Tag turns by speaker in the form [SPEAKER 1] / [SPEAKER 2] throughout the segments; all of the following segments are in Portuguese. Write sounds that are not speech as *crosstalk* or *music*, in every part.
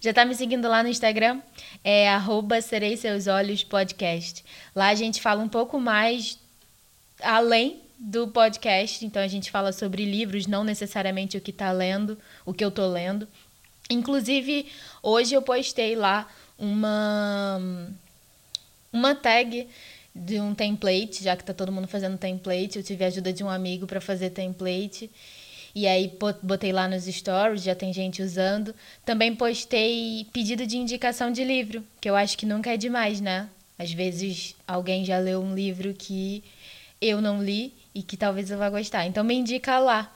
[SPEAKER 1] Já tá me seguindo lá no Instagram? É arroba Serei Seus Olhos Podcast. Lá a gente fala um pouco mais além do podcast. Então a gente fala sobre livros, não necessariamente o que tá lendo, o que eu tô lendo. Inclusive, hoje eu postei lá uma uma tag de um template, já que tá todo mundo fazendo template, eu tive a ajuda de um amigo para fazer template. E aí botei lá nos stories, já tem gente usando. Também postei pedido de indicação de livro, que eu acho que nunca é demais, né? Às vezes alguém já leu um livro que eu não li e que talvez eu vá gostar. Então me indica lá.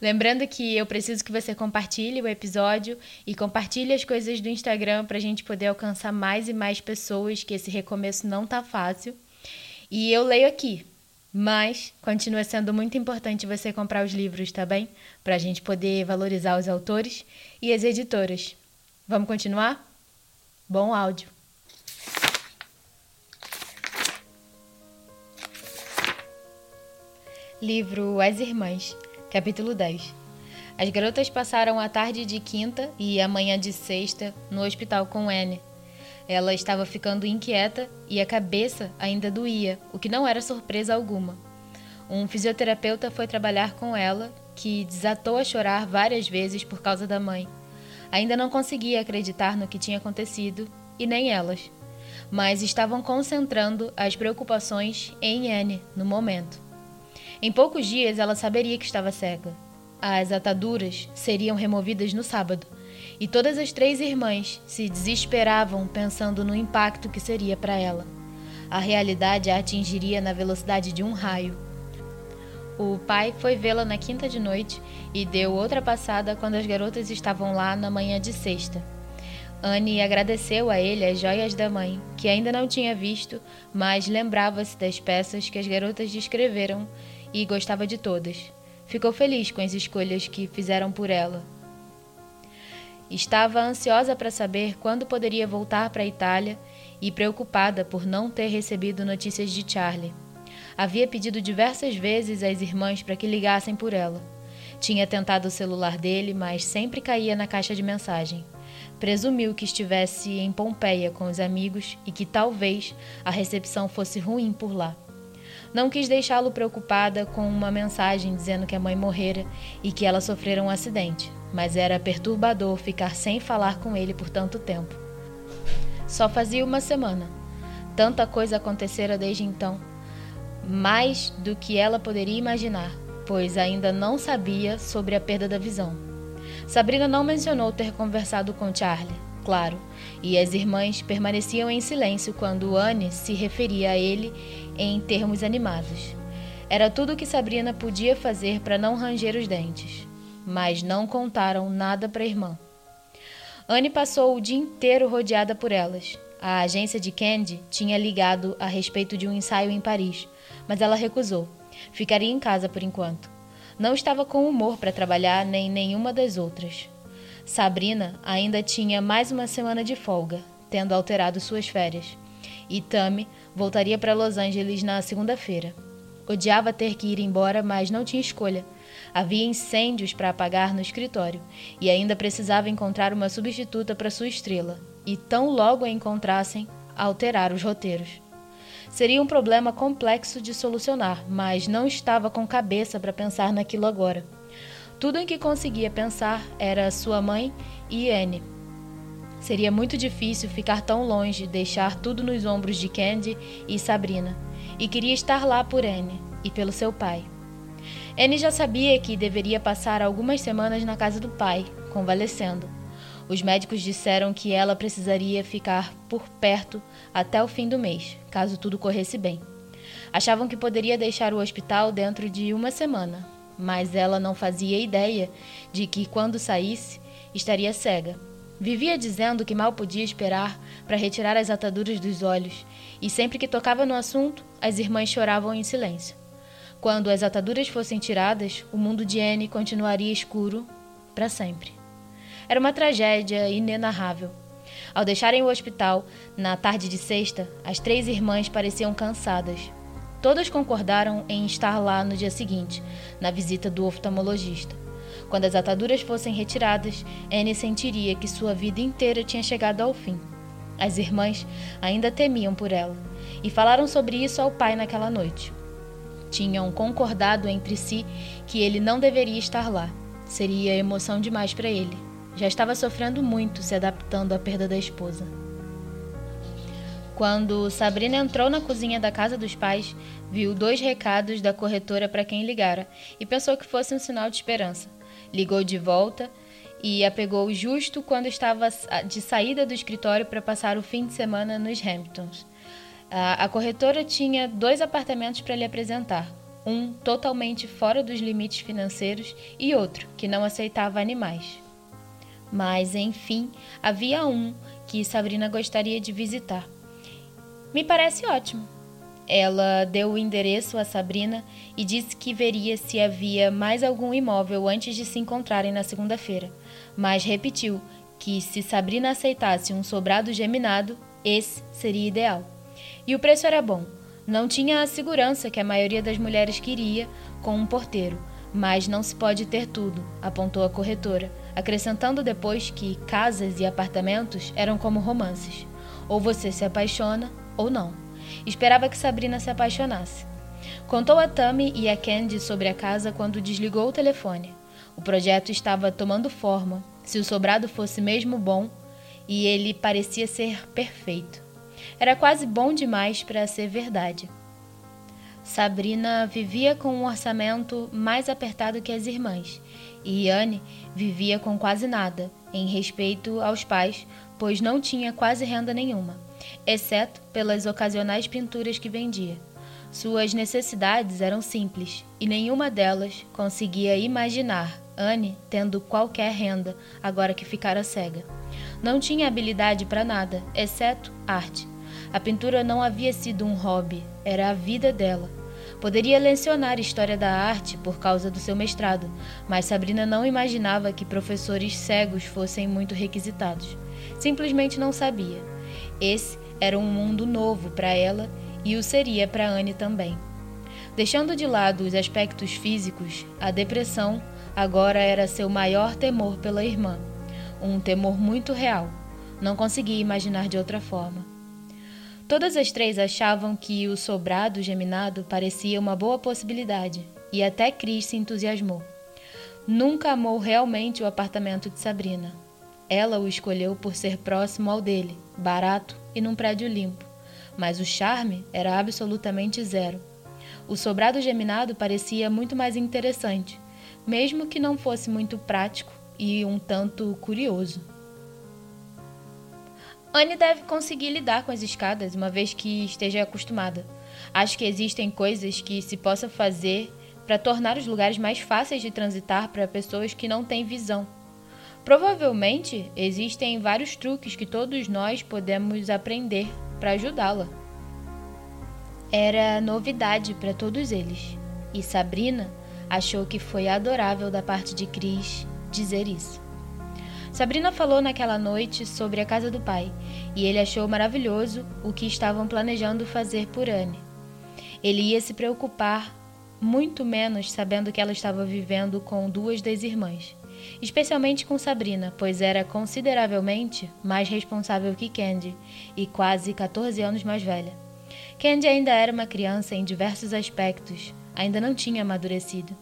[SPEAKER 1] Lembrando que eu preciso que você compartilhe o episódio e compartilhe as coisas do Instagram para a gente poder alcançar mais e mais pessoas, que esse recomeço não tá fácil. E eu leio aqui, mas continua sendo muito importante você comprar os livros, tá bem? Para a gente poder valorizar os autores e as editoras. Vamos continuar? Bom áudio! Livro As Irmãs, capítulo 10. As garotas passaram a tarde de quinta e a manhã de sexta no hospital com Anne ela estava ficando inquieta e a cabeça ainda doía, o que não era surpresa alguma. Um fisioterapeuta foi trabalhar com ela, que desatou a chorar várias vezes por causa da mãe. Ainda não conseguia acreditar no que tinha acontecido, e nem elas. Mas estavam concentrando as preocupações em Anne no momento. Em poucos dias ela saberia que estava cega. As ataduras seriam removidas no sábado e todas as três irmãs se desesperavam pensando no impacto que seria para ela. A realidade a atingiria na velocidade de um raio. O pai foi vê-la na quinta de noite e deu outra passada quando as garotas estavam lá na manhã de sexta. Anne agradeceu a ele as joias da mãe, que ainda não tinha visto, mas lembrava-se das peças que as garotas descreveram e gostava de todas. Ficou feliz com as escolhas que fizeram por ela Estava ansiosa para saber quando poderia voltar para a Itália e preocupada por não ter recebido notícias de Charlie. Havia pedido diversas vezes às irmãs para que ligassem por ela. Tinha tentado o celular dele, mas sempre caía na caixa de mensagem. Presumiu que estivesse em Pompeia com os amigos e que talvez a recepção fosse ruim por lá. Não quis deixá-lo preocupada com uma mensagem dizendo que a mãe morrera e que ela sofrera um acidente mas era perturbador ficar sem falar com ele por tanto tempo. Só fazia uma semana. Tanta coisa acontecera desde então, mais do que ela poderia imaginar, pois ainda não sabia sobre a perda da visão. Sabrina não mencionou ter conversado com Charlie, claro, e as irmãs permaneciam em silêncio quando Anne se referia a ele em termos animados. Era tudo o que Sabrina podia fazer para não ranger os dentes mas não contaram nada para a irmã. Anne passou o dia inteiro rodeada por elas. A agência de Candy tinha ligado a respeito de um ensaio em Paris, mas ela recusou. Ficaria em casa por enquanto. Não estava com humor para trabalhar nem nenhuma das outras. Sabrina ainda tinha mais uma semana de folga, tendo alterado suas férias. E Tammy voltaria para Los Angeles na segunda-feira. Odiava ter que ir embora, mas não tinha escolha. Havia incêndios para apagar no escritório e ainda precisava encontrar uma substituta para sua estrela, e tão logo a encontrassem, alterar os roteiros. Seria um problema complexo de solucionar, mas não estava com cabeça para pensar naquilo agora. Tudo em que conseguia pensar era sua mãe e Anne. Seria muito difícil ficar tão longe, deixar tudo nos ombros de Candy e Sabrina, e queria estar lá por Anne e pelo seu pai. Anne já sabia que deveria passar algumas semanas na casa do pai, convalescendo. Os médicos disseram que ela precisaria ficar por perto até o fim do mês, caso tudo corresse bem. Achavam que poderia deixar o hospital dentro de uma semana, mas ela não fazia ideia de que, quando saísse, estaria cega. Vivia dizendo que mal podia esperar para retirar as ataduras dos olhos, e sempre que tocava no assunto, as irmãs choravam em silêncio. Quando as ataduras fossem tiradas, o mundo de Anne continuaria escuro para sempre. Era uma tragédia inenarrável. Ao deixarem o hospital, na tarde de sexta, as três irmãs pareciam cansadas. Todas concordaram em estar lá no dia seguinte, na visita do oftalmologista. Quando as ataduras fossem retiradas, Anne sentiria que sua vida inteira tinha chegado ao fim. As irmãs ainda temiam por ela e falaram sobre isso ao pai naquela noite. Tinham concordado entre si que ele não deveria estar lá. Seria emoção demais para ele. Já estava sofrendo muito se adaptando à perda da esposa. Quando Sabrina entrou na cozinha da casa dos pais, viu dois recados da corretora para quem ligara e pensou que fosse um sinal de esperança. Ligou de volta e a pegou justo quando estava de saída do escritório para passar o fim de semana nos Hamptons. A corretora tinha dois apartamentos para lhe apresentar, um totalmente fora dos limites financeiros e outro que não aceitava animais. Mas, enfim, havia um que Sabrina gostaria de visitar. Me parece ótimo. Ela deu o endereço a Sabrina e disse que veria se havia mais algum imóvel antes de se encontrarem na segunda-feira, mas repetiu que se Sabrina aceitasse um sobrado geminado, esse seria ideal. E o preço era bom. Não tinha a segurança que a maioria das mulheres queria com um porteiro, mas não se pode ter tudo, apontou a corretora, acrescentando depois que casas e apartamentos eram como romances. Ou você se apaixona ou não. Esperava que Sabrina se apaixonasse. Contou a Tammy e a Candy sobre a casa quando desligou o telefone. O projeto estava tomando forma, se o sobrado fosse mesmo bom, e ele parecia ser perfeito. Era quase bom demais para ser verdade. Sabrina vivia com um orçamento mais apertado que as irmãs, e Anne vivia com quase nada, em respeito aos pais, pois não tinha quase renda nenhuma exceto pelas ocasionais pinturas que vendia. Suas necessidades eram simples e nenhuma delas conseguia imaginar Anne tendo qualquer renda agora que ficara cega. Não tinha habilidade para nada, exceto arte. A pintura não havia sido um hobby, era a vida dela. Poderia lecionar história da arte por causa do seu mestrado, mas Sabrina não imaginava que professores cegos fossem muito requisitados. Simplesmente não sabia. Esse era um mundo novo para ela e o seria para Anne também. Deixando de lado os aspectos físicos, a depressão agora era seu maior temor pela irmã. Um temor muito real. Não conseguia imaginar de outra forma. Todas as três achavam que o sobrado geminado parecia uma boa possibilidade, e até Cris se entusiasmou. Nunca amou realmente o apartamento de Sabrina. Ela o escolheu por ser próximo ao dele, barato e num prédio limpo, mas o charme era absolutamente zero. O sobrado geminado parecia muito mais interessante, mesmo que não fosse muito prático e um tanto curioso. Anne deve conseguir lidar com as escadas uma vez que esteja acostumada. Acho que existem coisas que se possa fazer para tornar os lugares mais fáceis de transitar para pessoas que não têm visão Provavelmente existem vários truques que todos nós podemos aprender para ajudá-la. Era novidade para todos eles, e Sabrina achou que foi adorável da parte de Cris dizer isso. Sabrina falou naquela noite sobre a casa do pai, e ele achou maravilhoso o que estavam planejando fazer por Anne. Ele ia se preocupar muito menos sabendo que ela estava vivendo com duas das irmãs especialmente com Sabrina, pois era consideravelmente mais responsável que Candy e quase 14 anos mais velha. Candy ainda era uma criança em diversos aspectos, ainda não tinha amadurecido.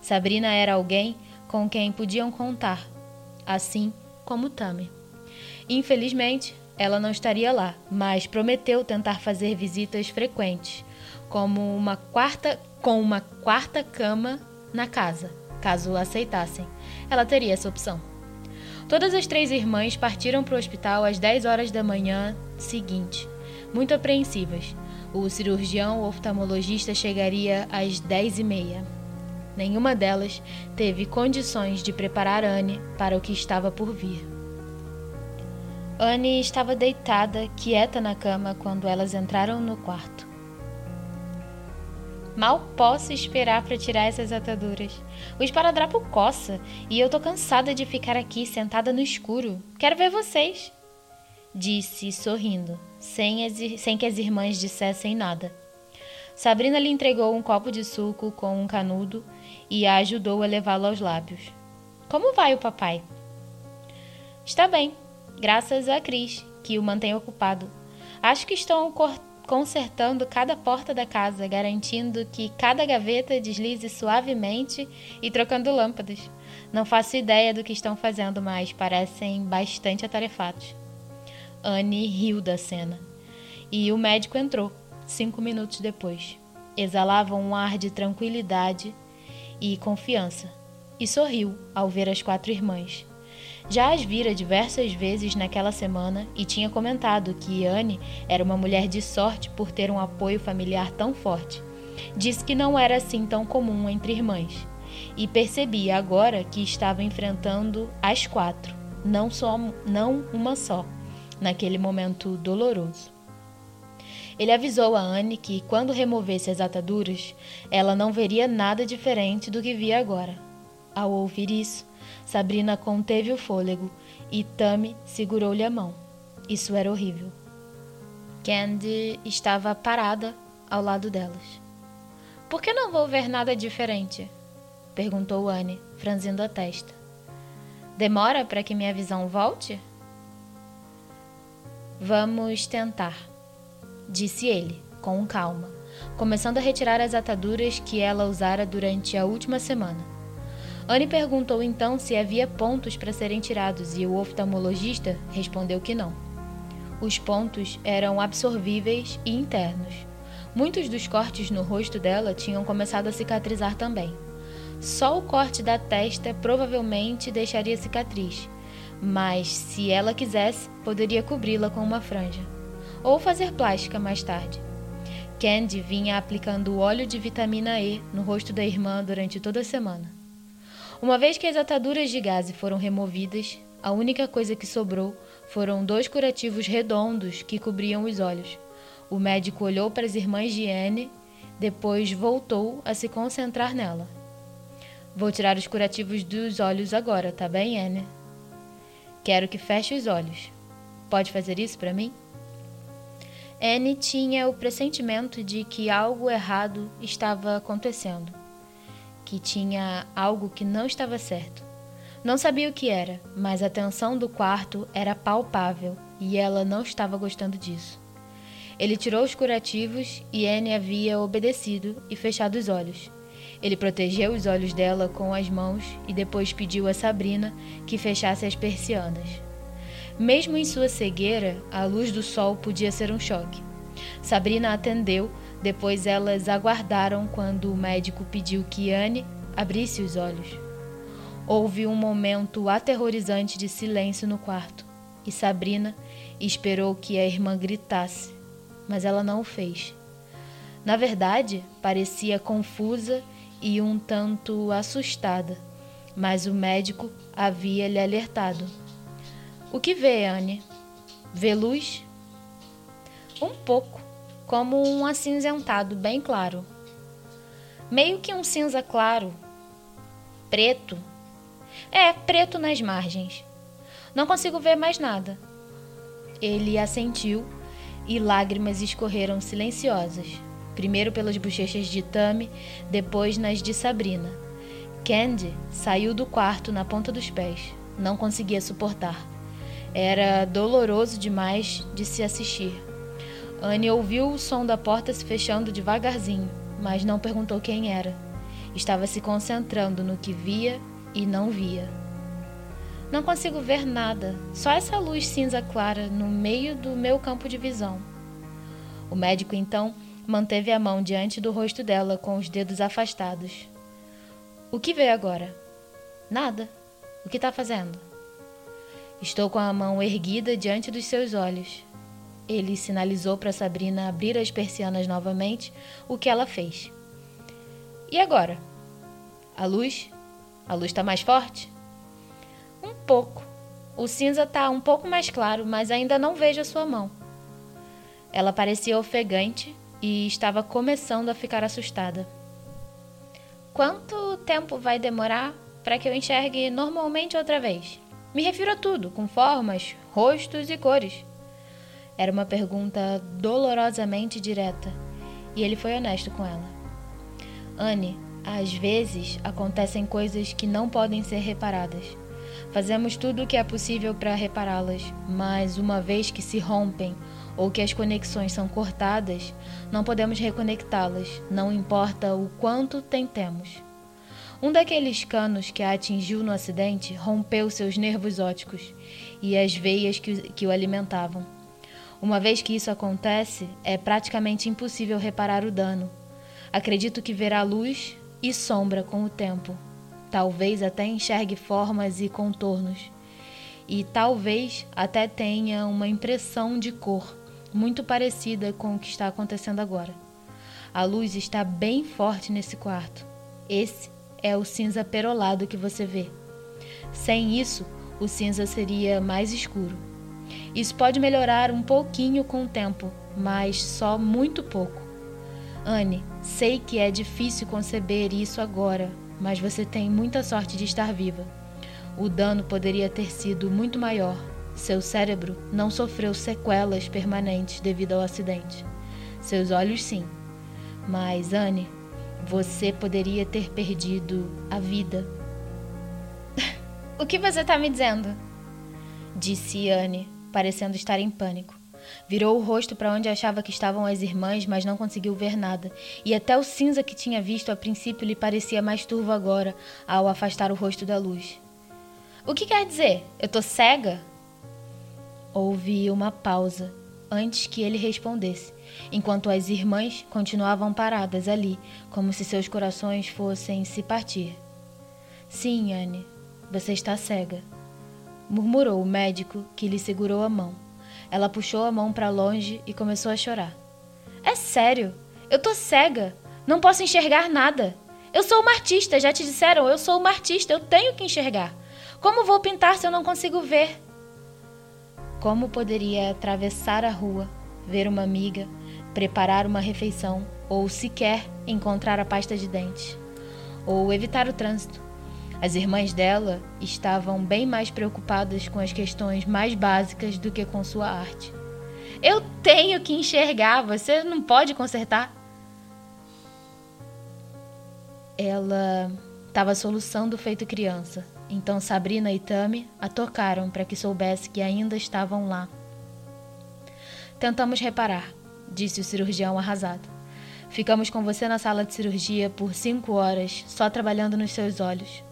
[SPEAKER 1] Sabrina era alguém com quem podiam contar, assim como Tammy. Infelizmente, ela não estaria lá, mas prometeu tentar fazer visitas frequentes, como uma quarta com uma quarta cama na casa, caso aceitassem ela teria essa opção. Todas as três irmãs partiram para o hospital às 10 horas da manhã seguinte, muito apreensivas. O cirurgião oftalmologista chegaria às 10 e meia. Nenhuma delas teve condições de preparar Anne para o que estava por vir. Anne estava deitada, quieta na cama, quando elas entraram no quarto. Mal posso esperar para tirar essas ataduras. O esparadrapo coça e eu tô cansada de ficar aqui sentada no escuro. Quero ver vocês. Disse, sorrindo, sem, sem que as irmãs dissessem nada. Sabrina lhe entregou um copo de suco com um canudo e a ajudou a levá-lo aos lábios. Como vai o papai? Está bem, graças a Cris, que o mantém ocupado. Acho que estão consertando cada porta da casa, garantindo que cada gaveta deslize suavemente e trocando lâmpadas. Não faço ideia do que estão fazendo, mas parecem bastante atarefados. Anne riu da cena. E o médico entrou, cinco minutos depois. Exalava um ar de tranquilidade e confiança, e sorriu ao ver as quatro irmãs. Já as vira diversas vezes naquela semana e tinha comentado que Anne era uma mulher de sorte por ter um apoio familiar tão forte. Disse que não era assim tão comum entre irmãs. E percebia agora que estava enfrentando as quatro, não só não uma só, naquele momento doloroso. Ele avisou a Anne que, quando removesse as ataduras, ela não veria nada diferente do que via agora. Ao ouvir isso, Sabrina conteve o fôlego e Tammy segurou-lhe a mão. Isso era horrível. Candy estava parada ao lado delas. Por que não vou ver nada diferente? perguntou Anne, franzindo a testa. Demora para que minha visão volte? Vamos tentar, disse ele, com calma, começando a retirar as ataduras que ela usara durante a última semana. Anne perguntou então se havia pontos para serem tirados e o oftalmologista respondeu que não. Os pontos eram absorvíveis e internos. Muitos dos cortes no rosto dela tinham começado a cicatrizar também. Só o corte da testa provavelmente deixaria cicatriz, mas se ela quisesse, poderia cobri-la com uma franja ou fazer plástica mais tarde. Candy vinha aplicando óleo de vitamina E no rosto da irmã durante toda a semana. Uma vez que as ataduras de gaze foram removidas, a única coisa que sobrou foram dois curativos redondos que cobriam os olhos. O médico olhou para as irmãs de Anne, depois voltou a se concentrar nela. Vou tirar os curativos dos olhos agora, tá bem, Anne? Quero que feche os olhos. Pode fazer isso para mim? Anne tinha o pressentimento de que algo errado estava acontecendo que tinha algo que não estava certo. Não sabia o que era, mas a tensão do quarto era palpável e ela não estava gostando disso. Ele tirou os curativos e Anne havia obedecido e fechado os olhos. Ele protegeu os olhos dela com as mãos e depois pediu a Sabrina que fechasse as persianas. Mesmo em sua cegueira, a luz do sol podia ser um choque. Sabrina atendeu depois elas aguardaram quando o médico pediu que Anne abrisse os olhos. Houve um momento aterrorizante de silêncio no quarto e Sabrina esperou que a irmã gritasse, mas ela não o fez. Na verdade, parecia confusa e um tanto assustada, mas o médico havia lhe alertado. O que vê, Anne? Vê luz? Um pouco como um acinzentado bem claro. Meio que um cinza claro, preto. É, preto nas margens. Não consigo ver mais nada. Ele assentiu e lágrimas escorreram silenciosas, primeiro pelas bochechas de Tami, depois nas de Sabrina. Candy saiu do quarto na ponta dos pés. Não conseguia suportar. Era doloroso demais de se assistir. Anne ouviu o som da porta se fechando devagarzinho, mas não perguntou quem era. Estava se concentrando no que via e não via. Não consigo ver nada, só essa luz cinza clara no meio do meu campo de visão. O médico então manteve a mão diante do rosto dela com os dedos afastados. O que vê agora? Nada. O que está fazendo? Estou com a mão erguida diante dos seus olhos. Ele sinalizou para Sabrina abrir as persianas novamente, o que ela fez. E agora? A luz? A luz está mais forte? Um pouco. O cinza está um pouco mais claro, mas ainda não vejo a sua mão. Ela parecia ofegante e estava começando a ficar assustada. Quanto tempo vai demorar para que eu enxergue normalmente outra vez? Me refiro a tudo, com formas, rostos e cores. Era uma pergunta dolorosamente direta, e ele foi honesto com ela. Anne, às vezes acontecem coisas que não podem ser reparadas. Fazemos tudo o que é possível para repará-las, mas uma vez que se rompem ou que as conexões são cortadas, não podemos reconectá-las, não importa o quanto tentemos. Um daqueles canos que a atingiu no acidente rompeu seus nervos ópticos e as veias que o alimentavam. Uma vez que isso acontece, é praticamente impossível reparar o dano. Acredito que verá luz e sombra com o tempo. Talvez até enxergue formas e contornos. E talvez até tenha uma impressão de cor muito parecida com o que está acontecendo agora. A luz está bem forte nesse quarto. Esse é o cinza perolado que você vê. Sem isso, o cinza seria mais escuro. Isso pode melhorar um pouquinho com o tempo, mas só muito pouco. Anne, sei que é difícil conceber isso agora, mas você tem muita sorte de estar viva. O dano poderia ter sido muito maior. Seu cérebro não sofreu sequelas permanentes devido ao acidente. Seus olhos, sim. Mas, Anne, você poderia ter perdido a vida. *laughs*
[SPEAKER 2] o que você está me dizendo?
[SPEAKER 1] Disse Anne, parecendo estar em pânico. Virou o rosto para onde achava que estavam as irmãs, mas não conseguiu ver nada. E até o cinza que tinha visto a princípio lhe parecia mais turvo agora, ao afastar o rosto da luz.
[SPEAKER 2] O que quer dizer? Eu tô cega?
[SPEAKER 1] Houve uma pausa antes que ele respondesse, enquanto as irmãs continuavam paradas ali, como se seus corações fossem se partir. Sim, Anne, você está cega, murmurou o médico que lhe segurou a mão. Ela puxou a mão para longe e começou a chorar.
[SPEAKER 2] É sério, eu tô cega, não posso enxergar nada. Eu sou uma artista, já te disseram, eu sou uma artista, eu tenho que enxergar. Como vou pintar se eu não consigo ver?
[SPEAKER 1] Como poderia atravessar a rua, ver uma amiga, preparar uma refeição ou sequer encontrar a pasta de dente? Ou evitar o trânsito? As irmãs dela estavam bem mais preocupadas com as questões mais básicas do que com sua arte.
[SPEAKER 2] Eu tenho que enxergar, você não pode consertar.
[SPEAKER 1] Ela estava soluçando feito criança, então Sabrina e Tami a tocaram para que soubesse que ainda estavam lá. Tentamos reparar, disse o cirurgião arrasado. Ficamos com você na sala de cirurgia por cinco horas, só trabalhando nos seus olhos.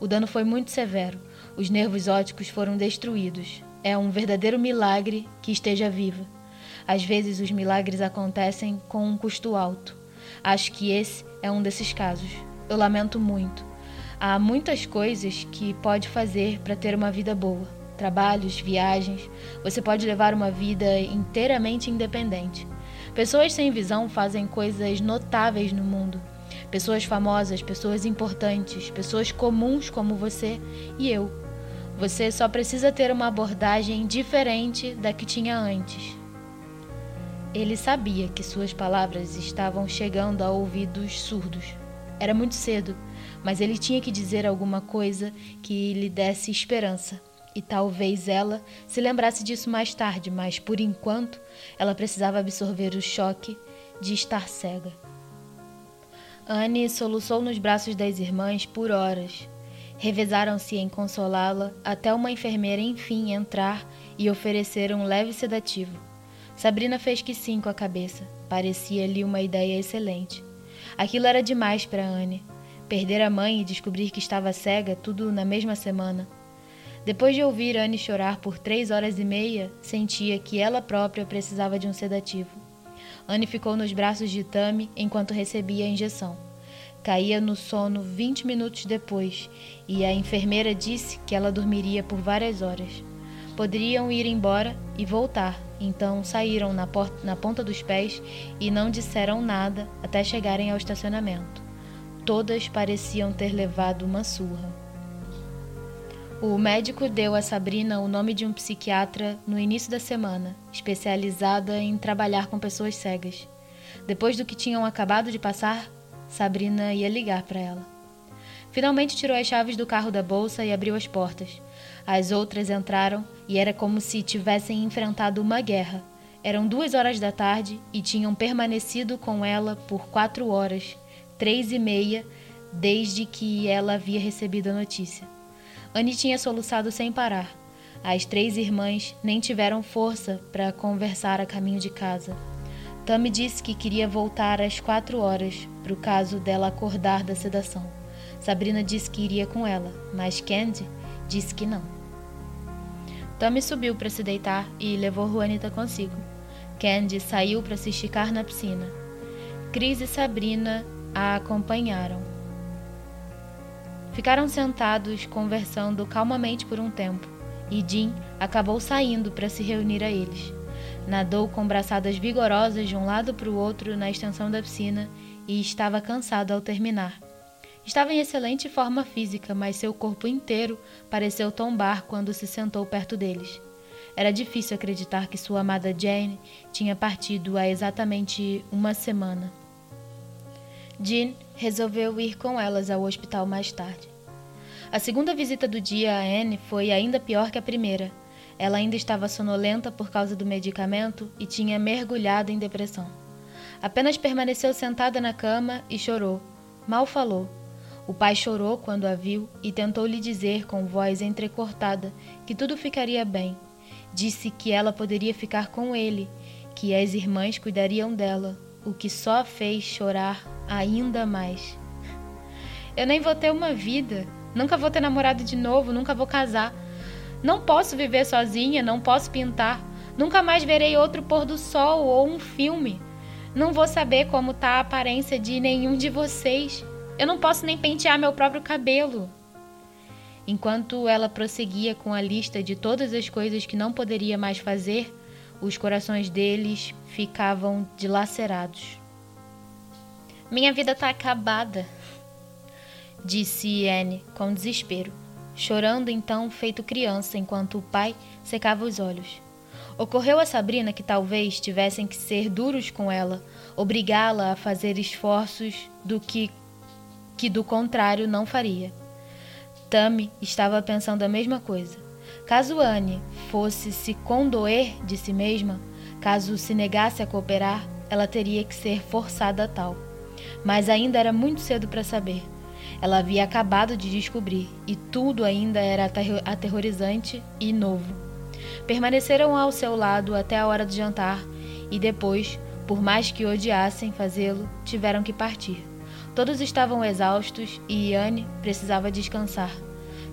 [SPEAKER 1] O dano foi muito severo. Os nervos ópticos foram destruídos. É um verdadeiro milagre que esteja viva. Às vezes os milagres acontecem com um custo alto. Acho que esse é um desses casos. Eu lamento muito. Há muitas coisas que pode fazer para ter uma vida boa. Trabalhos, viagens. Você pode levar uma vida inteiramente independente. Pessoas sem visão fazem coisas notáveis no mundo. Pessoas famosas, pessoas importantes, pessoas comuns como você e eu. Você só precisa ter uma abordagem diferente da que tinha antes. Ele sabia que suas palavras estavam chegando a ouvidos surdos. Era muito cedo mas ele tinha que dizer alguma coisa que lhe desse esperança. E talvez ela se lembrasse disso mais tarde, mas por enquanto ela precisava absorver o choque de estar cega. Anne soluçou nos braços das irmãs por horas. Revezaram-se em consolá-la até uma enfermeira enfim entrar e oferecer um leve sedativo. Sabrina fez que sim com a cabeça. Parecia-lhe uma ideia excelente. Aquilo era demais para Anne. Perder a mãe e descobrir que estava cega, tudo na mesma semana. Depois de ouvir Anne chorar por três horas e meia, sentia que ela própria precisava de um sedativo. Anne ficou nos braços de Tami enquanto recebia a injeção. Caía no sono vinte minutos depois e a enfermeira disse que ela dormiria por várias horas. Poderiam ir embora e voltar, então saíram na, na ponta dos pés e não disseram nada até chegarem ao estacionamento. todas pareciam ter levado uma surra. O médico deu a Sabrina o nome de um psiquiatra no início da semana, especializada em trabalhar com pessoas cegas. Depois do que tinham acabado de passar, Sabrina ia ligar para ela. Finalmente tirou as chaves do carro da bolsa e abriu as portas. As outras entraram e era como se tivessem enfrentado uma guerra. Eram duas horas da tarde e tinham permanecido com ela por quatro horas, três e meia, desde que ela havia recebido a notícia. Anne tinha soluçado sem parar. As três irmãs nem tiveram força para conversar a caminho de casa. Tammy disse que queria voltar às quatro horas, para o caso dela acordar da sedação. Sabrina disse que iria com ela, mas Candy disse que não. Tammy subiu para se deitar e levou Juanita consigo. Candy saiu para se esticar na piscina. Cris e Sabrina a acompanharam. Ficaram sentados conversando calmamente por um tempo, e Jim acabou saindo para se reunir a eles. Nadou com braçadas vigorosas de um lado para o outro na extensão da piscina e estava cansado ao terminar. Estava em excelente forma física, mas seu corpo inteiro pareceu tombar quando se sentou perto deles. Era difícil acreditar que sua amada Jane tinha partido há exatamente uma semana. Jean resolveu ir com elas ao hospital mais tarde. A segunda visita do dia a Anne foi ainda pior que a primeira. Ela ainda estava sonolenta por causa do medicamento e tinha mergulhado em depressão. Apenas permaneceu sentada na cama e chorou. Mal falou. O pai chorou quando a viu e tentou lhe dizer com voz entrecortada que tudo ficaria bem. Disse que ela poderia ficar com ele, que as irmãs cuidariam dela, o que só fez chorar ainda mais. Eu nem vou ter uma vida, nunca vou ter namorado de novo, nunca vou casar. Não posso viver sozinha, não posso pintar. Nunca mais verei outro pôr do sol ou um filme. Não vou saber como tá a aparência de nenhum de vocês. Eu não posso nem pentear meu próprio cabelo. Enquanto ela prosseguia com a lista de todas as coisas que não poderia mais fazer, os corações deles ficavam dilacerados. Minha vida está acabada, disse Anne com desespero, chorando então feito criança enquanto o pai secava os olhos. Ocorreu a Sabrina que talvez tivessem que ser duros com ela, obrigá-la a fazer esforços do que que do contrário não faria. Tammy estava pensando a mesma coisa. Caso Anne fosse se condoer de si mesma, caso se negasse a cooperar, ela teria que ser forçada a tal mas ainda era muito cedo para saber. Ela havia acabado de descobrir e tudo ainda era aterrorizante e novo. Permaneceram ao seu lado até a hora do jantar e depois, por mais que odiassem fazê-lo, tiveram que partir. Todos estavam exaustos e Anne precisava descansar.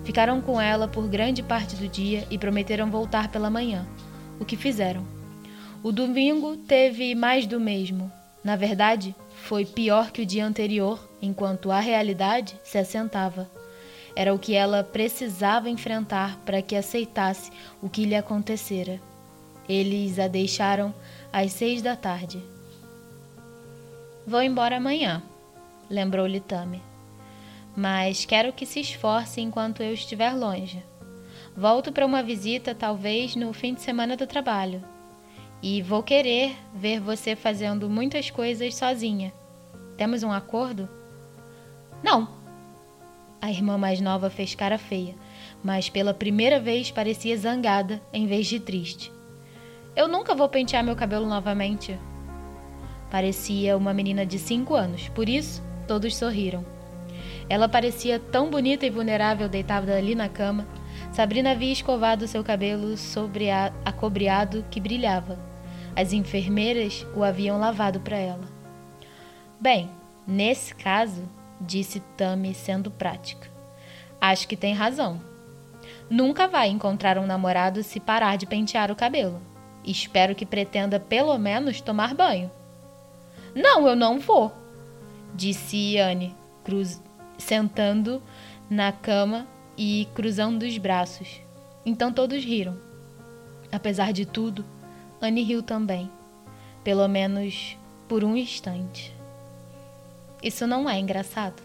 [SPEAKER 1] Ficaram com ela por grande parte do dia e prometeram voltar pela manhã, o que fizeram. O domingo teve mais do mesmo. Na verdade, foi pior que o dia anterior, enquanto a realidade se assentava. Era o que ela precisava enfrentar para que aceitasse o que lhe acontecera. Eles a deixaram às seis da tarde. Vou embora amanhã, lembrou-lhe Tami. Mas quero que se esforce enquanto eu estiver longe. Volto para uma visita, talvez no fim de semana do trabalho. E vou querer ver você fazendo muitas coisas sozinha. Temos um acordo? Não. A irmã mais nova fez cara feia, mas pela primeira vez parecia zangada em vez de triste. Eu nunca vou pentear meu cabelo novamente. Parecia uma menina de cinco anos, por isso todos sorriram. Ela parecia tão bonita e vulnerável deitada ali na cama Sabrina havia escovado seu cabelo sobre a, acobreado que brilhava. As enfermeiras o haviam lavado para ela. Bem, nesse caso, disse Tammy sendo prática. Acho que tem razão. Nunca vai encontrar um namorado se parar de pentear o cabelo. Espero que pretenda pelo menos tomar banho. Não, eu não vou, disse Anne, cruz... sentando na cama e cruzando os braços. Então todos riram. Apesar de tudo, Anne riu também, pelo menos por um instante. Isso não é engraçado?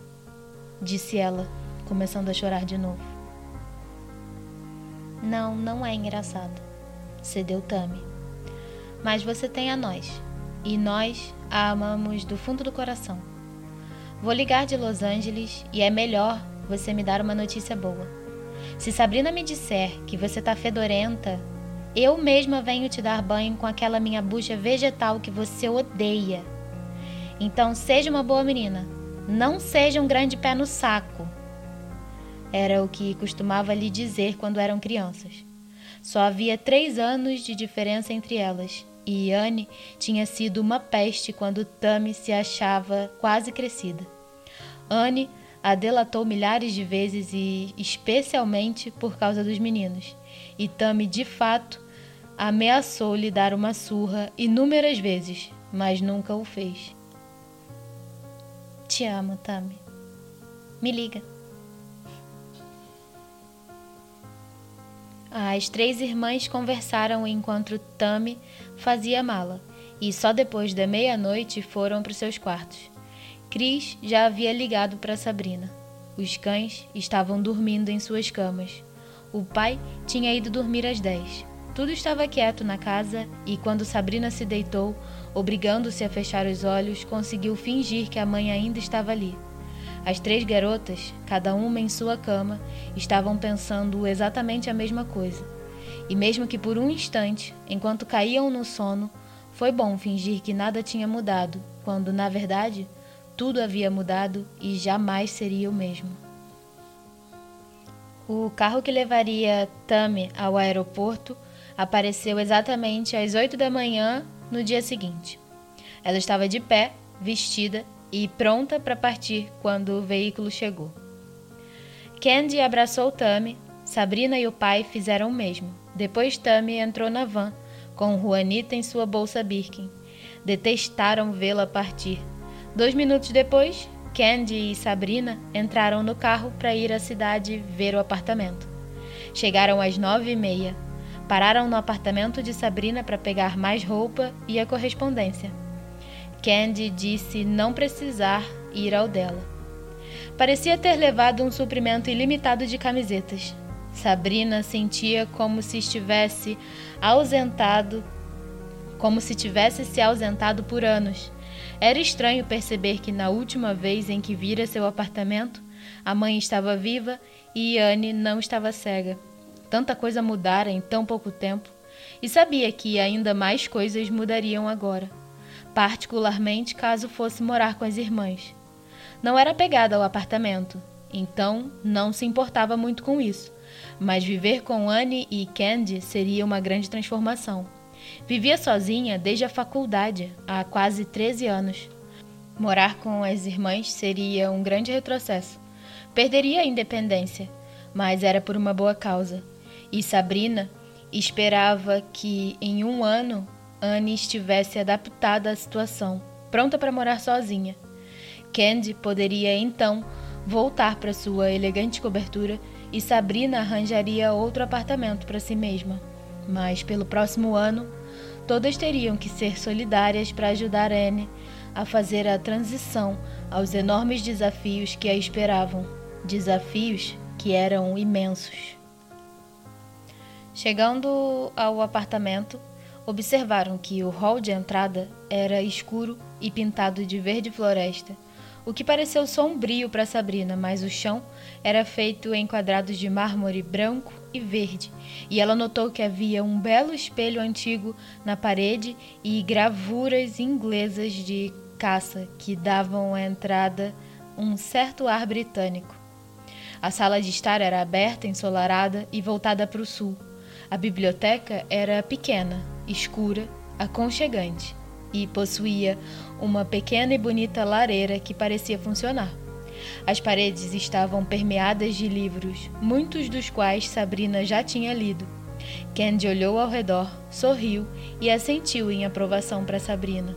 [SPEAKER 1] disse ela, começando a chorar de novo.
[SPEAKER 2] Não, não é engraçado, cedeu Tami. Mas você tem a nós, e nós a amamos do fundo do coração. Vou ligar de Los Angeles e é melhor você me dar uma notícia boa. Se Sabrina me disser que você tá fedorenta, eu mesma venho te dar banho com aquela minha bucha vegetal que você odeia. Então seja uma boa menina. Não seja um grande pé no saco. Era o que costumava lhe dizer quando eram crianças. Só havia três anos de diferença entre elas, e Anne tinha sido uma peste quando Tammy se achava quase crescida. Anne a delatou milhares de vezes e especialmente por causa dos meninos. E Tammy, de fato, ameaçou lhe dar uma surra inúmeras vezes, mas nunca o fez.
[SPEAKER 1] Te amo, Tammy. Me liga. As três irmãs conversaram enquanto Tammy fazia mala, e só depois da meia-noite foram para os seus quartos. Cris já havia ligado para Sabrina. Os cães estavam dormindo em suas camas. O pai tinha ido dormir às dez. Tudo estava quieto na casa e, quando Sabrina se deitou, obrigando-se a fechar os olhos, conseguiu fingir que a mãe ainda estava ali. As três garotas, cada uma em sua cama, estavam pensando exatamente a mesma coisa. E mesmo que por um instante, enquanto caíam no sono, foi bom fingir que nada tinha mudado, quando, na verdade, tudo havia mudado e jamais seria o mesmo. O carro que levaria Tami ao aeroporto apareceu exatamente às oito da manhã no dia seguinte. Ela estava de pé, vestida e pronta para partir quando o veículo chegou. Candy abraçou Tammy, Sabrina e o pai fizeram o mesmo. Depois Tammy entrou na van, com Juanita em sua bolsa Birkin. Detestaram vê-la partir. Dois minutos depois, Candy e Sabrina entraram no carro para ir à cidade ver o apartamento. Chegaram às nove e meia. Pararam no apartamento de Sabrina para pegar mais roupa e a correspondência. Candy disse não precisar ir ao dela. Parecia ter levado um suprimento ilimitado de camisetas. Sabrina sentia como se estivesse ausentado, como se tivesse se ausentado por anos. Era estranho perceber que na última vez em que vira seu apartamento, a mãe estava viva e Anne não estava cega. Tanta coisa mudara em tão pouco tempo, e sabia que ainda mais coisas mudariam agora particularmente caso fosse morar com as irmãs. Não era pegada ao apartamento, então não se importava muito com isso, mas viver com Anne e Candy seria uma grande transformação. Vivia sozinha desde a faculdade, há quase 13 anos. Morar com as irmãs seria um grande retrocesso. Perderia a independência, mas era por uma boa causa. E Sabrina esperava que, em um ano, Anne estivesse adaptada à situação, pronta para morar sozinha. Candy poderia então voltar para sua elegante cobertura e Sabrina arranjaria outro apartamento para si mesma. Mas pelo próximo ano, todas teriam que ser solidárias para ajudar Anne a fazer a transição aos enormes desafios que a esperavam, desafios que eram imensos. Chegando ao apartamento, observaram que o hall de entrada era escuro e pintado de verde floresta, o que pareceu sombrio para Sabrina, mas o chão era feito em quadrados de mármore branco e verde, e ela notou que havia um belo espelho antigo na parede e gravuras inglesas de caça que davam à entrada um certo ar britânico. A sala de estar era aberta, ensolarada e voltada para o sul. A biblioteca era pequena, escura, aconchegante e possuía uma pequena e bonita lareira que parecia funcionar. As paredes estavam permeadas de livros, muitos dos quais Sabrina já tinha lido. Candy olhou ao redor, sorriu e assentiu em aprovação para Sabrina.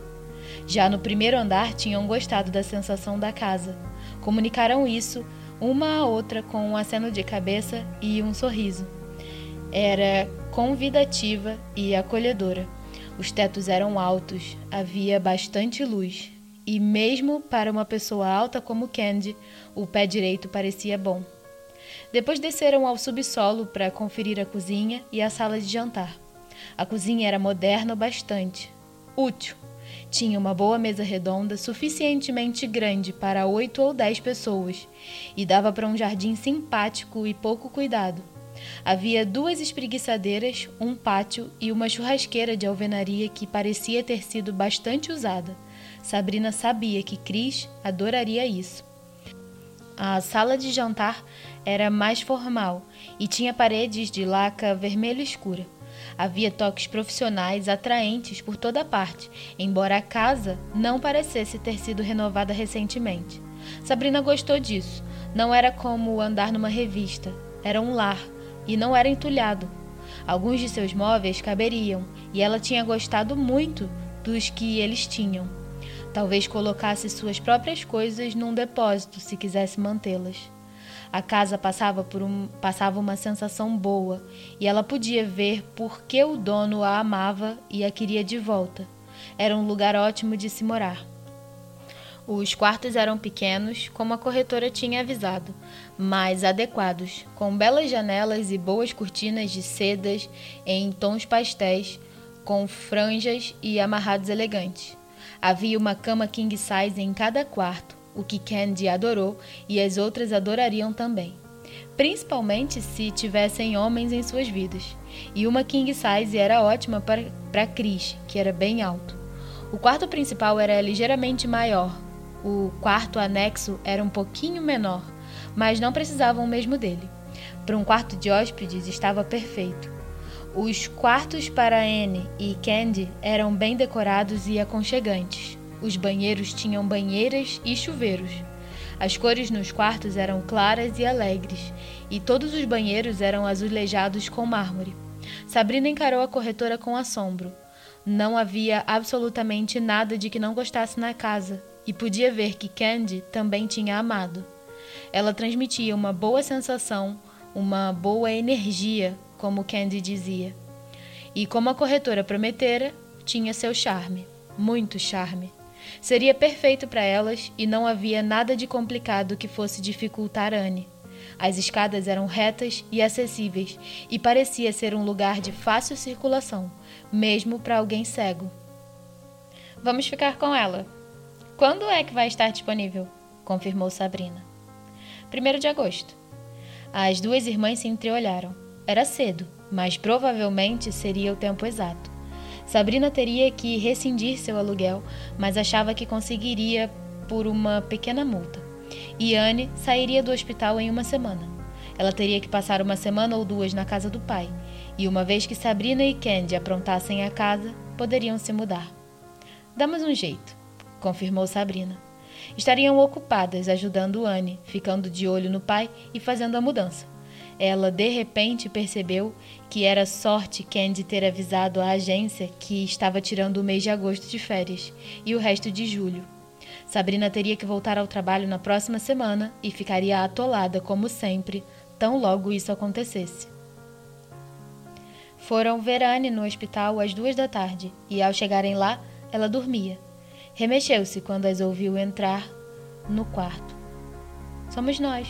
[SPEAKER 1] Já no primeiro andar tinham gostado da sensação da casa. Comunicaram isso uma à outra com um aceno de cabeça e um sorriso. Era convidativa e acolhedora. Os tetos eram altos, havia bastante luz e mesmo para uma pessoa alta como Candy, o pé direito parecia bom. Depois desceram ao subsolo para conferir a cozinha e a sala de jantar. A cozinha era moderna o bastante, útil. Tinha uma boa mesa redonda suficientemente grande para oito ou dez pessoas e dava para um jardim simpático e pouco cuidado. Havia duas espreguiçadeiras, um pátio e uma churrasqueira de alvenaria que parecia ter sido bastante usada. Sabrina sabia que Cris adoraria isso. A sala de jantar era mais formal e tinha paredes de laca vermelho escura. Havia toques profissionais atraentes por toda parte, embora a casa não parecesse ter sido renovada recentemente. Sabrina gostou disso. Não era como andar numa revista, era um lar e não era entulhado. Alguns de seus móveis caberiam e ela tinha gostado muito dos que eles tinham. Talvez colocasse suas próprias coisas num depósito se quisesse mantê-las. A casa passava por um, passava uma sensação boa e ela podia ver por que o dono a amava e a queria de volta. Era um lugar ótimo de se morar. Os quartos eram pequenos, como a corretora tinha avisado, mas adequados, com belas janelas e boas cortinas de sedas em tons pastéis, com franjas e amarrados elegantes. Havia uma cama king size em cada quarto, o que Candy adorou e as outras adorariam também. Principalmente se tivessem homens em suas vidas. E uma king size era ótima para Chris, que era bem alto. O quarto principal era ligeiramente maior. O quarto anexo era um pouquinho menor, mas não precisavam mesmo dele. Para um quarto de hóspedes estava perfeito. Os quartos para Anne e Candy eram bem decorados e aconchegantes. Os banheiros tinham banheiras e chuveiros. As cores nos quartos eram claras e alegres, e todos os banheiros eram azulejados com mármore. Sabrina encarou a corretora com assombro. Não havia absolutamente nada de que não gostasse na casa, e podia ver que Candy também tinha amado. Ela transmitia uma boa sensação, uma boa energia, como Candy dizia. E como a corretora prometera, tinha seu charme, muito charme. Seria perfeito para elas e não havia nada de complicado que fosse dificultar Anne. As escadas eram retas e acessíveis e parecia ser um lugar de fácil circulação, mesmo para alguém cego. Vamos ficar com ela. Quando é que vai estar disponível? confirmou Sabrina. Primeiro de agosto. As duas irmãs se entreolharam. Era cedo, mas provavelmente seria o tempo exato. Sabrina teria que rescindir seu aluguel, mas achava que conseguiria por uma pequena multa. E Anne sairia do hospital em uma semana. Ela teria que passar uma semana ou duas na casa do pai, e uma vez que Sabrina e Candy aprontassem a casa, poderiam se mudar. Damos um jeito, confirmou Sabrina. Estariam ocupadas ajudando Anne, ficando de olho no pai e fazendo a mudança. Ela de repente percebeu que era sorte Candy ter avisado a agência que estava tirando o mês de agosto de férias e o resto de julho. Sabrina teria que voltar ao trabalho na próxima semana e ficaria atolada, como sempre, tão logo isso acontecesse. Foram ver Anne no hospital às duas da tarde e, ao chegarem lá, ela dormia. Remexeu-se quando as ouviu entrar no quarto. Somos nós,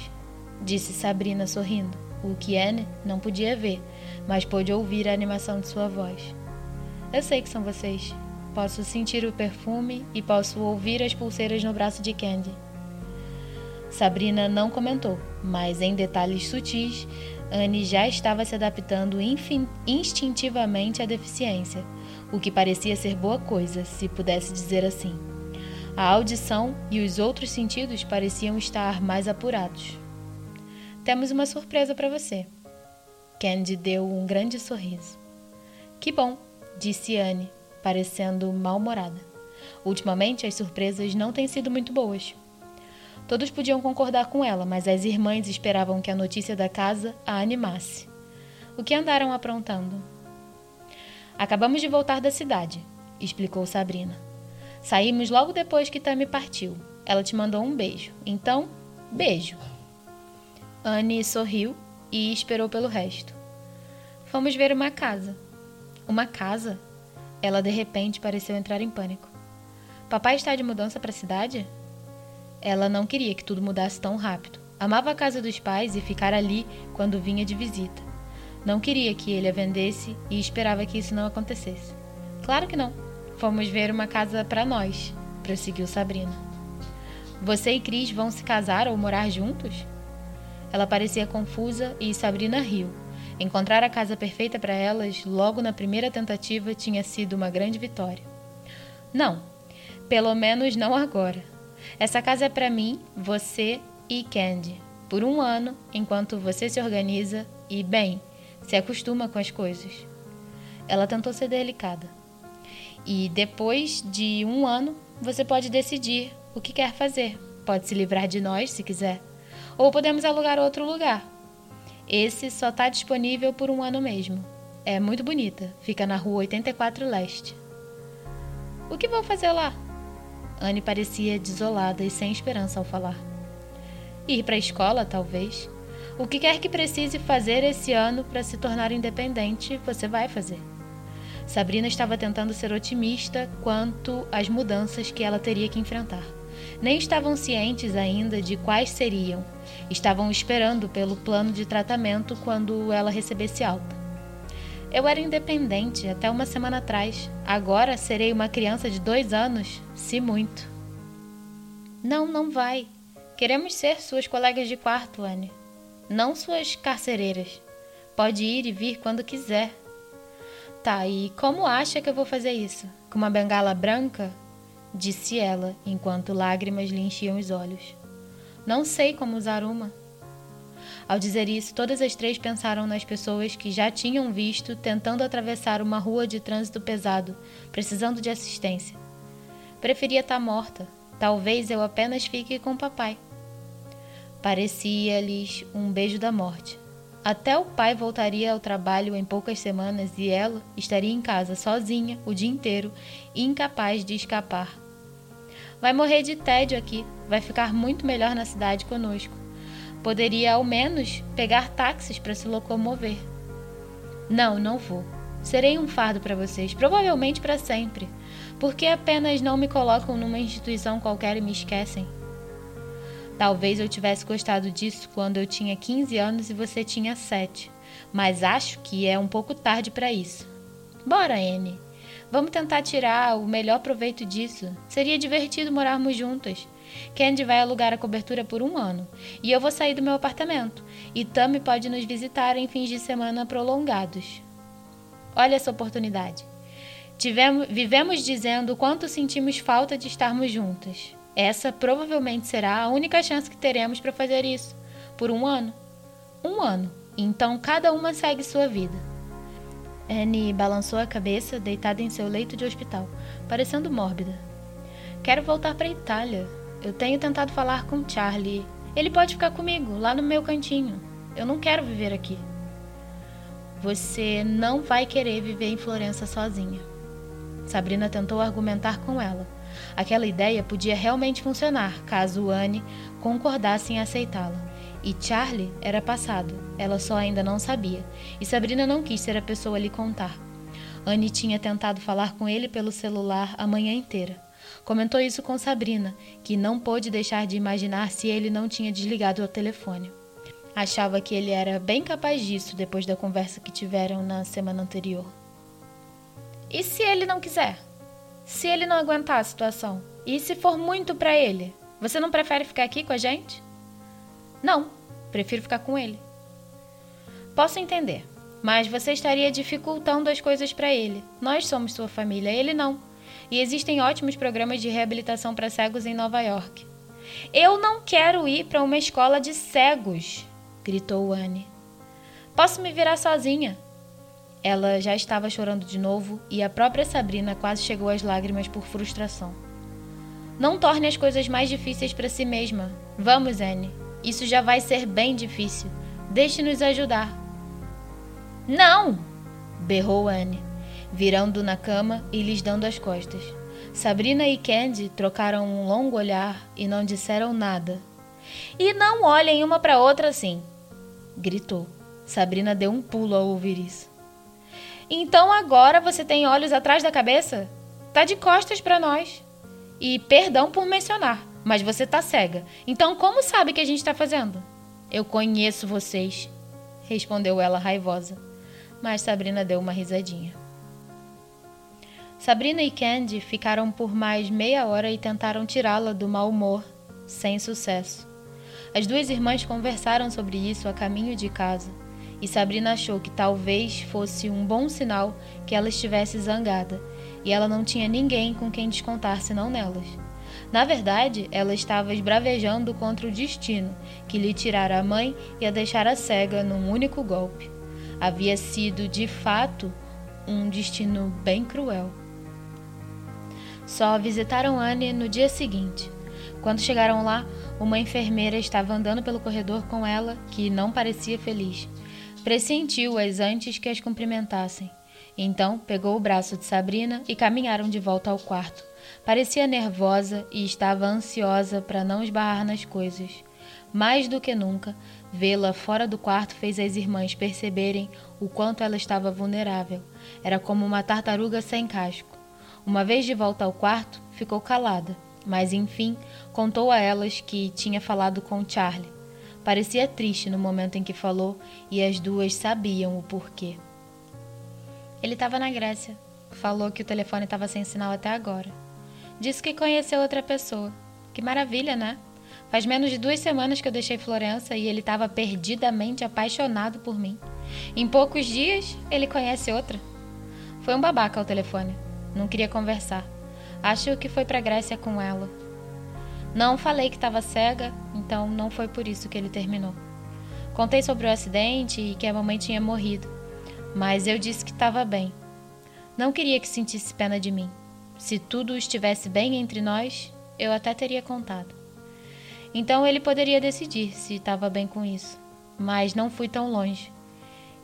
[SPEAKER 1] disse Sabrina sorrindo o que Anne não podia ver, mas pôde ouvir a animação de sua voz. Eu sei que são vocês. Posso sentir o perfume e posso ouvir as pulseiras no braço de Candy. Sabrina não comentou, mas em detalhes sutis, Anne já estava se adaptando instintivamente à deficiência, o que parecia ser boa coisa, se pudesse dizer assim. A audição e os outros sentidos pareciam estar mais apurados. Temos uma surpresa para você. Candy deu um grande sorriso. Que bom, disse Anne, parecendo mal-humorada. Ultimamente as surpresas não têm sido muito boas. Todos podiam concordar com ela, mas as irmãs esperavam que a notícia da casa a animasse. O que andaram aprontando? Acabamos de voltar da cidade, explicou Sabrina. Saímos logo depois que Tammy partiu. Ela te mandou um beijo. Então, beijo. Anne sorriu e esperou pelo resto. Fomos ver uma casa. Uma casa? Ela de repente pareceu entrar em pânico. Papai está de mudança para a cidade? Ela não queria que tudo mudasse tão rápido. Amava a casa dos pais e ficar ali quando vinha de visita. Não queria que ele a vendesse e esperava que isso não acontecesse. Claro que não. Fomos ver uma casa para nós, prosseguiu Sabrina. Você e Cris vão se casar ou morar juntos? Ela parecia confusa e Sabrina riu. Encontrar a casa perfeita para elas logo na primeira tentativa tinha sido uma grande vitória. Não, pelo menos não agora. Essa casa é para mim, você e Candy, por um ano, enquanto você se organiza e, bem, se acostuma com as coisas. Ela tentou ser delicada. E depois de um ano, você pode decidir o que quer fazer. Pode se livrar de nós, se quiser. Ou podemos alugar outro lugar. Esse só está disponível por um ano mesmo. É muito bonita. Fica na rua 84 Leste. O que vou fazer lá? Anne parecia desolada e sem esperança ao falar. Ir para a escola, talvez. O que quer que precise fazer esse ano para se tornar independente, você vai fazer. Sabrina estava tentando ser otimista quanto às mudanças que ela teria que enfrentar. Nem estavam cientes ainda de quais seriam. Estavam esperando pelo plano de tratamento quando ela recebesse alta. Eu era independente até uma semana atrás. Agora serei uma criança de dois anos, se muito. Não, não vai. Queremos ser suas colegas de quarto, Anne não suas carcereiras. Pode ir e vir quando quiser. Tá, e como acha que eu vou fazer isso? Com uma bengala branca? Disse ela, enquanto lágrimas lhe enchiam os olhos. Não sei como usar uma. Ao dizer isso, todas as três pensaram nas pessoas que já tinham visto tentando atravessar uma rua de trânsito pesado, precisando de assistência. Preferia estar morta. Talvez eu apenas fique com papai. Parecia-lhes um beijo da morte. Até o pai voltaria ao trabalho em poucas semanas e ela estaria em casa sozinha o dia inteiro, incapaz de escapar. Vai morrer de tédio aqui, vai ficar muito melhor na cidade conosco. Poderia ao menos pegar táxis para se locomover. Não, não vou. Serei um fardo para vocês, provavelmente para sempre. Por que apenas não me colocam numa instituição qualquer e me esquecem? Talvez eu tivesse gostado disso quando eu tinha 15 anos e você tinha 7, mas acho que é um pouco tarde para isso. Bora, Anne. Vamos tentar tirar o melhor proveito disso. Seria divertido morarmos juntas. Candy vai alugar a cobertura por um ano e eu vou sair do meu apartamento. E Tammy pode nos visitar em fins de semana prolongados. Olha essa oportunidade. Tivemos, vivemos dizendo o quanto sentimos falta de estarmos juntas. Essa provavelmente será a única chance que teremos para fazer isso. Por um ano. Um ano. Então cada uma segue sua vida. Annie balançou a cabeça, deitada em seu leito de hospital, parecendo mórbida. Quero voltar para a Itália. Eu tenho tentado falar com Charlie. Ele pode ficar comigo, lá no meu cantinho. Eu não quero viver aqui. Você não vai querer viver em Florença sozinha. Sabrina tentou argumentar com ela, Aquela ideia podia realmente funcionar caso Anne concordasse em aceitá-la. E Charlie era passado, ela só ainda não sabia, e Sabrina não quis ser a pessoa a lhe contar. Anne tinha tentado falar com ele pelo celular a manhã inteira. Comentou isso com Sabrina, que não pôde deixar de imaginar se ele não tinha desligado o telefone. Achava que ele era bem capaz disso depois da conversa que tiveram na semana anterior. E se ele não quiser? Se ele não aguentar a situação? E se for muito para ele? Você não prefere ficar aqui com a gente? Não, prefiro ficar com ele. Posso entender, mas você estaria dificultando as coisas para ele. Nós somos sua família, ele não. E existem ótimos programas de reabilitação para cegos em Nova York. Eu não quero ir para uma escola de cegos, gritou Anne. Posso me virar sozinha. Ela já estava chorando de novo e a própria Sabrina quase chegou às lágrimas por frustração. Não torne as coisas mais difíceis para si mesma. Vamos, Anne. Isso já vai ser bem difícil. Deixe-nos ajudar. Não! berrou Anne, virando na cama e lhes dando as costas. Sabrina e Candy trocaram um longo olhar e não disseram nada. E não olhem uma para outra assim! gritou. Sabrina deu um pulo ao ouvir isso. Então agora você tem olhos atrás da cabeça? Tá de costas para nós. E perdão por mencionar, mas você tá cega. Então como sabe que a gente tá fazendo? Eu conheço vocês, respondeu ela raivosa. Mas Sabrina deu uma risadinha. Sabrina e Candy ficaram por mais meia hora e tentaram tirá-la do mau humor, sem sucesso. As duas irmãs conversaram sobre isso a caminho de casa, e Sabrina achou que talvez fosse um bom sinal que ela estivesse zangada, e ela não tinha ninguém com quem descontar senão nelas. Na verdade, ela estava esbravejando contra o destino, que lhe tirara a mãe e a deixara cega num único golpe. Havia sido, de fato, um destino bem cruel. Só visitaram Anne no dia seguinte. Quando chegaram lá, uma enfermeira estava andando pelo corredor com ela, que não parecia feliz. Pressentiu-as antes que as cumprimentassem. Então pegou o braço de Sabrina e caminharam de volta ao quarto. Parecia nervosa e estava ansiosa para não esbarrar nas coisas. Mais do que nunca, vê-la fora do quarto fez as irmãs perceberem o quanto ela estava vulnerável. Era como uma tartaruga sem casco. Uma vez de volta ao quarto, ficou calada, mas enfim contou a elas que tinha falado com Charlie. Parecia triste no momento em que falou e as duas sabiam o porquê. Ele estava na Grécia. Falou que o telefone estava sem sinal até agora. Disse que conheceu outra pessoa. Que maravilha, né? Faz menos de duas semanas que eu deixei Florença e ele estava perdidamente apaixonado por mim. Em poucos dias, ele conhece outra. Foi um babaca ao telefone. Não queria conversar. Acho que foi para Grécia com ela. Não falei que estava cega, então não foi por isso que ele terminou. Contei sobre o acidente e que a mamãe tinha morrido, mas eu disse que estava bem. Não queria que sentisse pena de mim. Se tudo estivesse bem entre nós, eu até teria contado. Então ele poderia decidir se estava bem com isso, mas não fui tão longe.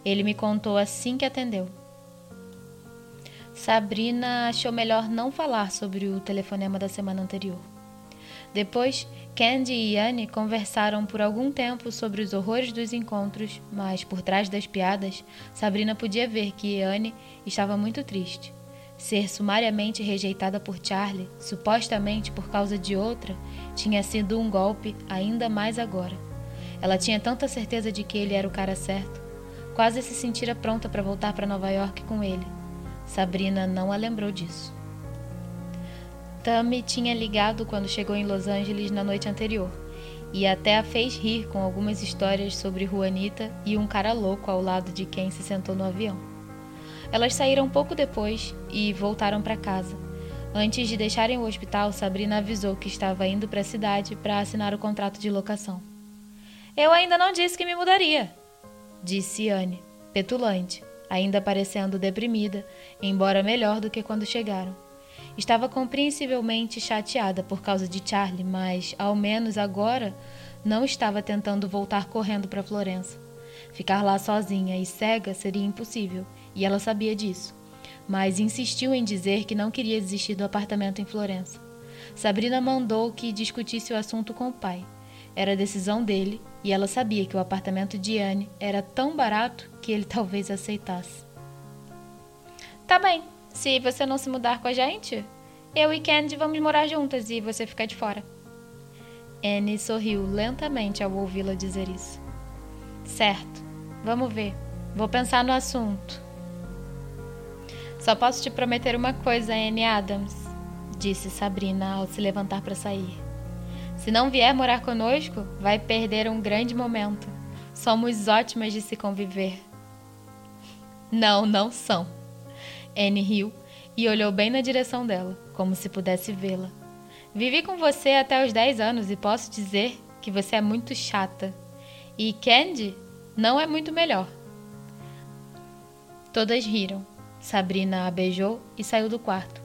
[SPEAKER 1] Ele me contou assim que atendeu. Sabrina achou melhor não falar sobre o telefonema da semana anterior. Depois, Candy e Anne conversaram por algum tempo sobre os horrores dos encontros, mas por trás das piadas, Sabrina podia ver que Anne estava muito triste. Ser sumariamente rejeitada por Charlie, supostamente por causa de outra, tinha sido um golpe ainda mais agora. Ela tinha tanta certeza de que ele era o cara certo, quase se sentira pronta para voltar para Nova York com ele Sabrina não a lembrou disso. Tammy tinha ligado quando chegou em Los Angeles na noite anterior e até a fez rir com algumas histórias sobre Juanita e um cara louco ao lado de quem se sentou no avião. Elas saíram pouco depois e voltaram para casa. Antes de deixarem o hospital, Sabrina avisou que estava indo para a cidade para assinar o contrato de locação. Eu ainda não disse que me mudaria, disse Anne, petulante ainda parecendo deprimida, embora melhor do que quando chegaram. Estava compreensivelmente chateada por causa de Charlie, mas, ao menos agora, não estava tentando voltar correndo para Florença. Ficar lá sozinha e cega seria impossível, e ela sabia disso, mas insistiu em dizer que não queria desistir do apartamento em Florença. Sabrina mandou que discutisse o assunto com o pai. Era decisão dele e ela sabia que o apartamento de Anne era tão barato que ele *laughs* talvez aceitasse. Tá bem, se você não se mudar com a gente, eu e Candy vamos morar juntas e você fica de fora. Anne sorriu lentamente ao ouvi-la dizer isso. Certo, vamos ver. Vou pensar no assunto. Só posso te prometer uma coisa, Anne Adams, disse Sabrina ao se levantar para sair. Se não vier morar conosco, vai perder um grande momento. Somos ótimas de se conviver. Não, não são. Anne riu e olhou bem na direção dela, como se pudesse vê-la. Vivi com você até os 10 anos e posso dizer que você é muito chata. E Candy não é muito melhor. Todas riram. Sabrina a beijou e saiu do quarto.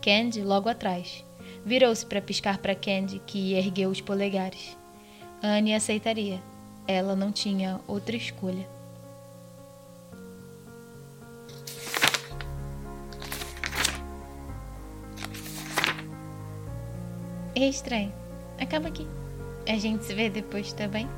[SPEAKER 1] Candy logo atrás. Virou-se para piscar para Candy, que ergueu os polegares. Anne aceitaria. Ela não tinha outra escolha. É estranho. Acaba aqui. A gente se vê depois, tá bem?